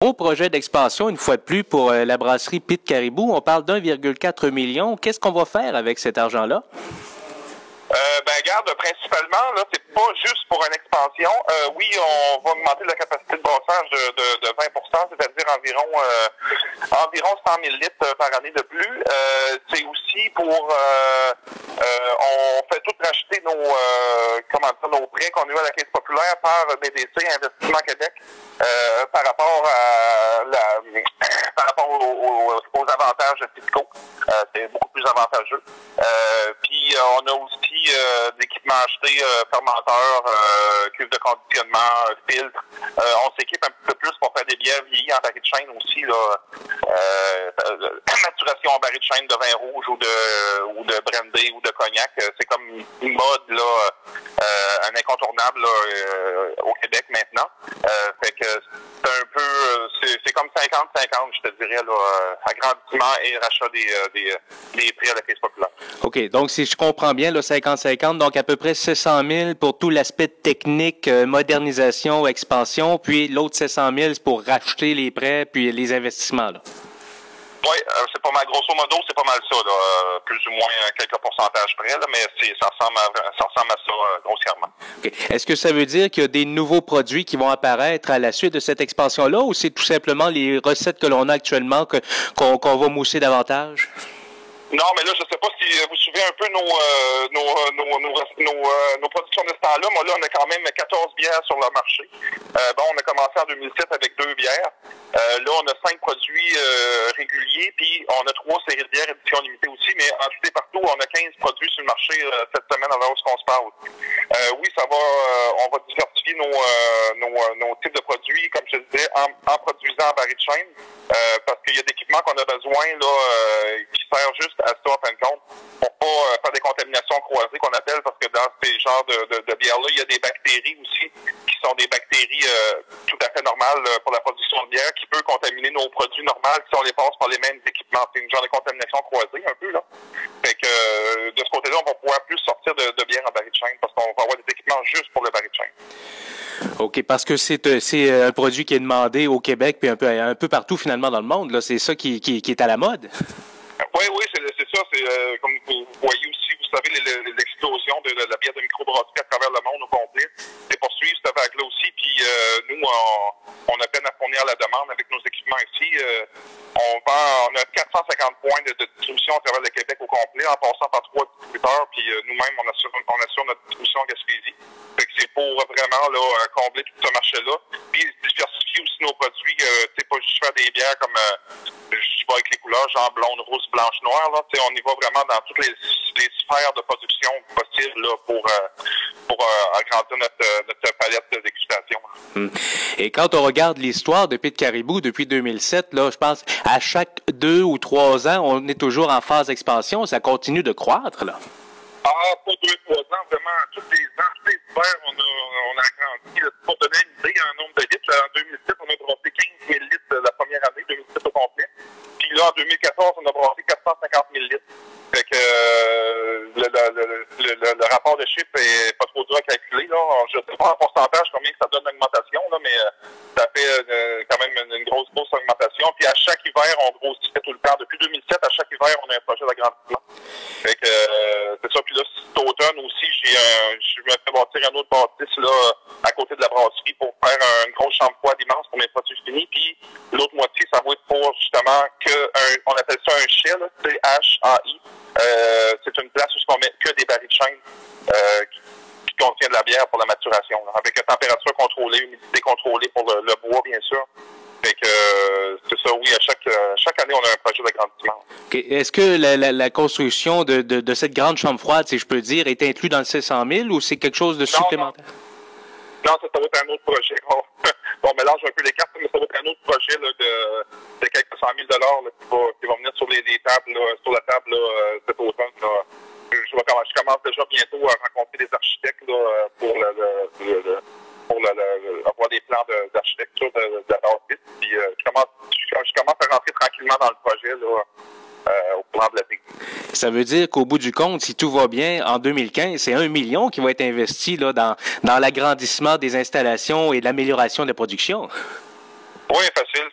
Au projet d'expansion, une fois de plus, pour euh, la brasserie Pit Caribou, on parle d'1,4 million. Qu'est-ce qu'on va faire avec cet argent-là? Euh, ben, garde, principalement, là, c'est pas juste pour une expansion. Euh, oui, on va augmenter la capacité de brassage de, de, de 20 c'est-à-dire environ euh, environ 100 000 litres par année de plus. Euh, c'est aussi pour euh, euh, on fait tout racheter nos comment dire, nos prêts qu'on a eu à la Caisse populaire par BDC Investissement Québec par rapport à la par rapport aux, aux, avantages fiscaux. c'est beaucoup plus avantageux. puis on a aussi euh, d'équipements achetés, euh, fermenteurs, euh, cuves de conditionnement, euh, filtres. on s'équipe un petit peu plus pour faire des bières vieillies en baril de chêne aussi. Là. maturation en baril de chêne de vin rouge ou de ou de brandy ou de cognac. C'est comme une mode là, un incontournable au Québec maintenant. fait que c'est un peu c'est comme 50-50, je te dirais, là, agrandissement et rachat des, des, des prix à la caisse populaire. OK. Donc, si je comprends bien, le 50-50, donc à peu près 700 000 pour tout l'aspect technique, euh, modernisation, expansion, puis l'autre 700 000 pour racheter les prêts puis les investissements. Là. Oui, euh, c'est pas mal. Grosso modo, c'est pas mal ça, là, euh, plus ou moins quelques pourcentages près, là, mais ça, ressemble à, ça ressemble à ça grossièrement. Okay. Est-ce que ça veut dire qu'il y a des nouveaux produits qui vont apparaître à la suite de cette expansion-là, ou c'est tout simplement les recettes que l'on a actuellement qu'on va mousser davantage? Non, mais là, je sais pas si vous suivez un peu nos euh, nos, euh, nos, nos, euh, nos, productions de ce temps-là. Moi, là, on a quand même 14 bières sur le marché. Euh, bon, on a commencé en 2007 avec deux bières. Euh, là, on a cinq produits réguliers, puis on a trois séries de bières édition limitée aussi, mais en tout et partout, on a 15 produits sur le marché cette semaine alors qu'on se parle? oui, ça va, on va diversifier nos, nos, types de produits, comme je disais, en, produisant en baril de chaîne, parce qu'il y a d'équipements qu'on a besoin là, qui servent juste à ça, en fin de compte, pour pas euh, faire des contaminations croisées qu'on appelle, parce que dans ces genres de, de, de bières-là, il y a des bactéries aussi, qui sont des bactéries euh, tout à fait normales euh, pour la production de bière, qui peut contaminer nos produits normaux si on les passe par les mêmes équipements. C'est une genre de contamination croisée, un peu, là. Fait que, de ce côté-là, on va pouvoir plus sortir de, de bière en baril de chaîne, parce qu'on va avoir des équipements juste pour le baril de chaîne. OK, parce que c'est c'est un produit qui est demandé au Québec puis un peu un peu partout finalement dans le monde là, c'est ça qui, qui, qui est à la mode. Oui, oui, c'est ça. C'est euh, comme vous voyez aussi, vous savez, explosions de, de, la bière de microbrasserie à travers le monde au complet. C'est poursuivre cette vague-là aussi. Puis euh, nous, on, on, a peine à fournir la demande avec nos équipements ici. Euh, on vend, on a 450 points de, de, distribution à travers le Québec au complet, en passant par trois distributeurs. Puis euh, nous-mêmes, on assure, on assure notre distribution en Gaspésie. C'est pour vraiment là, combler tout ce marché-là. Puis diversifier aussi nos produits. Euh, sais, pas juste faire des bières comme je vais avec les couleurs, genre blonde, rousse, blanche, noire. Là. on y va vraiment dans toutes les, les sphères de production possibles là, pour, euh, pour euh, agrandir notre, notre palette de dégustation. Hum. Et quand on regarde l'histoire de Pit Caribou depuis 2007, là, je pense à chaque deux ou trois ans, on est toujours en phase d'expansion. Ça continue de croître. Là. Ah, pas deux, trois ans, vraiment. Tous les ans, tous les hivers, on a, on a agrandi. Pour donner une idée, en nombre de litres, là, en 2007, on a brassé 15 000 litres la première année, 2007 au complet. Puis là, en 2014, on a brassé 450 000 litres. Fait que euh, le, rapport de chiffre est pas trop dur à calculer. Là. Je ne sais pas en pourcentage combien ça donne d'augmentation, mais euh, ça fait euh, quand même une, grosse, grosse augmentation. Puis à chaque hiver, on grossissait tout le temps. Depuis 2007, à chaque hiver, on a un projet d'agrandissement. Fait que c'est ça. Puis là, cet automne aussi, j'ai je me fais bâtir un autre bâtisse là, à côté de la brasserie pour faire une grosse chambre froide immense pour mes produits finis. Puis l'autre moitié, ça va être pour justement que un, on appelle ça un shell, C-H-A-I. Euh, c'est une place où on met que des barils de chêne euh, qui, qui contient de la bière pour la maturation, là, avec une température contrôlée, humidité contrôlée pour le, le bois, bien sûr. Fait que euh, c'est ça, oui, à chaque, euh, chaque année, on a un projet d'agrandissement. Okay. Est-ce que la, la, la construction de, de, de, cette grande chambre froide, si je peux dire, est inclus dans le 700 000 ou c'est quelque chose de non, supplémentaire? Non, ça, ça va être un autre projet. On, mélange un peu les cartes, mais ça va être un autre projet de, de quelques cent mille dollars là, qui, va, qui venir sur les, les tables, là, sur la table là, cet automne. Je, je, commence déjà bientôt à rencontrer des architectes là, pour le, le, le pour le, le, avoir des plans d'architecture de, de, de, la bâtisse. Puis euh, je, commence, je, je, commence à rentrer tranquillement dans le projet là, euh, au plan de l'été. Ça veut dire qu'au bout du compte, si tout va bien, en 2015, c'est un million qui va être investi là, dans, dans l'agrandissement des installations et l'amélioration de la production. Oui, facile,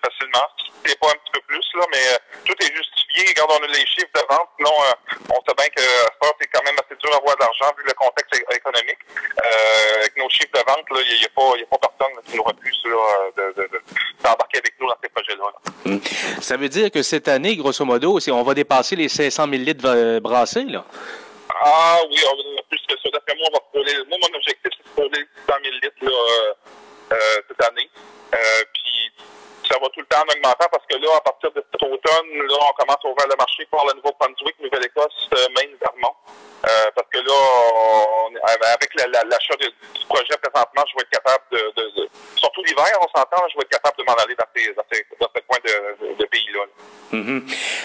c'est pas un petit peu plus, là, mais euh, tout est Regarde, on a les chiffres de vente. Sinon, euh, on sait bien que ça, c'est quand même assez dur d'avoir de l'argent vu le contexte économique. Euh, avec nos chiffres de vente, il n'y a, pas, y a pas personne qui nous refuse d'embarquer avec nous dans ces projets-là. Hum. Ça veut dire que cette année, grosso modo, on va dépasser les 500 000 litres brassés, là? Ah oui, on va plus que ça. D'après moi, on va frôler. Moi, mon objectif, c'est de frôler 100 000 litres là, euh, cette année. Ça va tout le temps en augmentant parce que là, à partir de cet automne, là, on commence à ouvrir le marché pour le Nouveau-Brunswick, Nouvelle-Écosse, euh, Maine, Vermont. Euh, parce que là, on, avec l'achat du projet présentement, je vais être capable de, surtout l'hiver, on s'entend, je vais être capable de m'en aller dans ces, dans ces, dans ce coin de, de pays-là. Mm-hmm.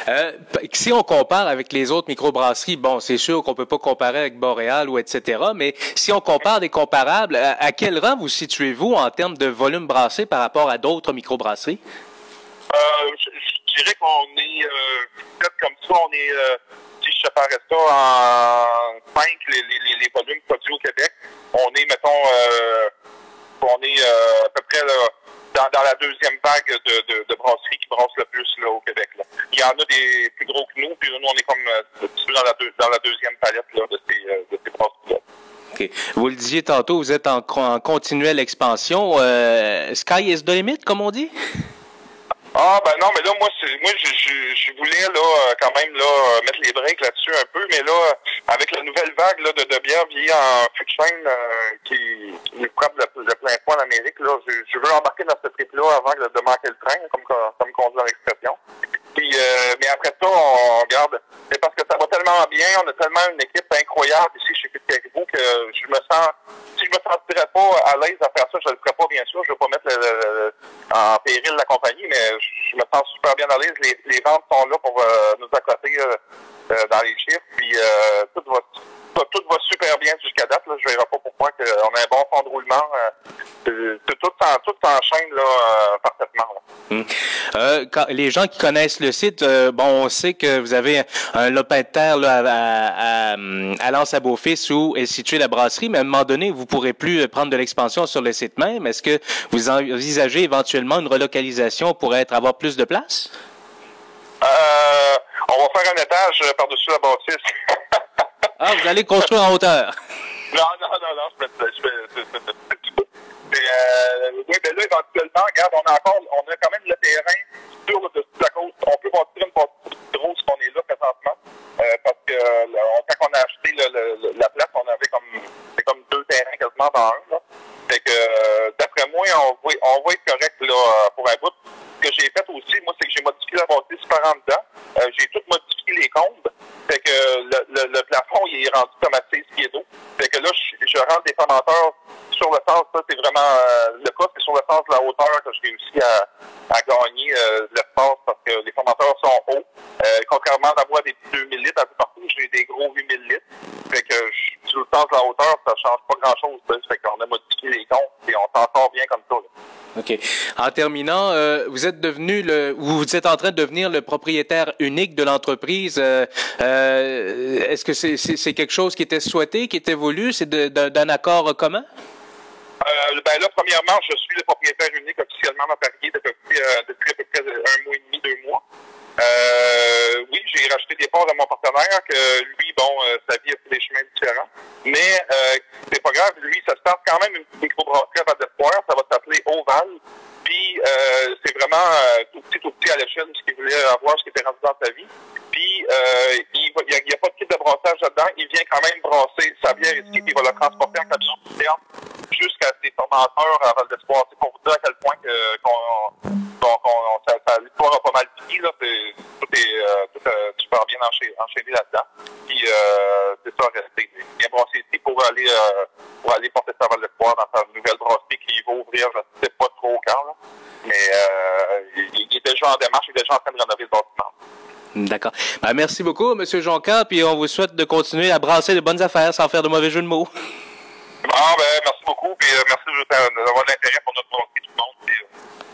euh, si on compare avec les autres microbrasseries, bon, c'est sûr qu'on peut pas comparer avec Boréal ou etc. Mais si on compare des comparables, à, quel rang vous situez-vous en termes de volume brassé par rapport à d'autres microbrasseries? Euh, je, dirais qu'on est euh, comme ça, on est euh, si je séparais ça en cinq les, volumes produits au Québec, on est, mettons, euh, on est euh, à peu près dans, la deuxième vague de, de, brasseries qui brassent le plus au Québec. Il y en a des plus gros que nous, puis nous, on est comme euh, dans la, dans la deuxième palette de ces, de ces brasseries-là. Vous le disiez tantôt, vous êtes en, en continuelle expansion. Sky is the limit, comme on dit? Ah ben non, mais là, moi, moi je, voulais là quand même là mettre les breaks là-dessus un peu, mais là, avec la nouvelle vague là, de, de bière vieillie en fût euh, qui, qui nous frappe de, plein point en Amérique, là, je, veux embarquer dans ce trip-là avant de, de manquer le train, comme, comme conduire l'expression. Puis euh, mais après ça, on regarde. C'est parce que ça va tellement bien, on a tellement une équipe incroyable ici chez Caribou que je me sens si je me sentirais pas à l'aise à faire ça, je le ferais pas bien sûr. Je vais pas mettre le, le, en péril la compagnie, mais je me sens super bien à l'aise. Les, les ventes sont là pour euh, nous accoter euh, euh, dans les chiffres. Puis tout va tout, tout va super bien jusqu'à date. Là. Je ne verrai pas pourquoi que on a un bon fond de roulement. Euh, tout, tout, s'enchaîne là, euh, parfaitement. Là. Hum. Euh, quand, les gens qui connaissent le site, euh, bon, on sait que vous avez un, lopin de terre là, à, à, à, Lens à Beaufils où est située la brasserie, mais à un moment donné, vous ne pourrez plus prendre de l'expansion sur le site même. Est-ce que vous envisagez éventuellement une relocalisation pour être avoir plus de place? Euh, on va faire un étage par-dessus la bâtisse. ah, vous allez construire en hauteur? Non, non, non, non, je me, je je me, euh, oui, ben là, éventuellement, regarde, on a encore, on a quand même le terrain sur la côte. On peut bâtir une bâtisse grosse qu'on est là présentement. Euh, parce que là, quand on a acheté la place, on avait comme comme deux terrains quasiment dans un. Là. Fait que euh, d'après moi, on va, on va être correct là pour un bout. Ce que j'ai fait aussi, moi, c'est que j'ai modifié la bâtisse par en dedans. Euh, j'ai tout modifié les comptes. Fait que le, le, le, plafond, il est rendu comme à 16 pieds d'eau. Fait que là, je, fermenteurs sur le sens, ça, c'est vraiment sens de la hauteur que j'ai réussi à, à gagner euh, l'espace parce que les fermenteurs sont hauts. Euh, contrairement d'avoir des petits 2000 litres un peu partout, j'ai des gros 8000 litres. Fait que je, sur le sens de la hauteur, ça change pas grand chose. Fait qu'on a modifié les comptes et on s'en sort bien comme ça. OK. En terminant, euh, vous êtes devenu le, vous êtes en train de devenir le propriétaire unique de l'entreprise. Euh, Est-ce que c'est quelque chose qui était souhaité, qui était voulu, c'est d'un accord commun? Euh, ben là, premièrement, je suis le propriétaire unique officiellement Paris depuis, euh, depuis à peu près un mois et demi, deux mois. Euh, oui, j'ai racheté des parts à mon partenaire que lui, bon, euh, sa vie a fait des chemins différents. Mais euh, c'est pas grave, lui, ça se passe quand même une microbrasserie à d'espoir. Ça va s'appeler Oval. Puis euh, c'est vraiment euh, tout petit, tout petit à l'échelle de ce qu'il voulait avoir, ce qui était rendu dans sa vie. Puis euh, il n'y a, pas de kit de brassage là-dedans. Il vient quand même brasser sa bière ici, puis il va le transporter en camion interne jusqu'à ses formateurs à Val d'Espoir. C'est pour vous dire à quel point que, qu'on, l'histoire a pas mal fini. Là. C'est, tout est tout, super bien enchaîné, là-dedans. Puis c'est ça, rester bien brassé ici pour aller pour aller porter ça Val d'Espoir dans sa nouvelle brasserie qui va ouvrir, je pas trop quand. Là. Mais euh, il, il est déjà en démarche, est déjà en train de le. D'accord. Ben, merci beaucoup, M. Jonca, puis on vous souhaite de continuer à brasser de bonnes affaires sans faire de mauvais jeux de mots.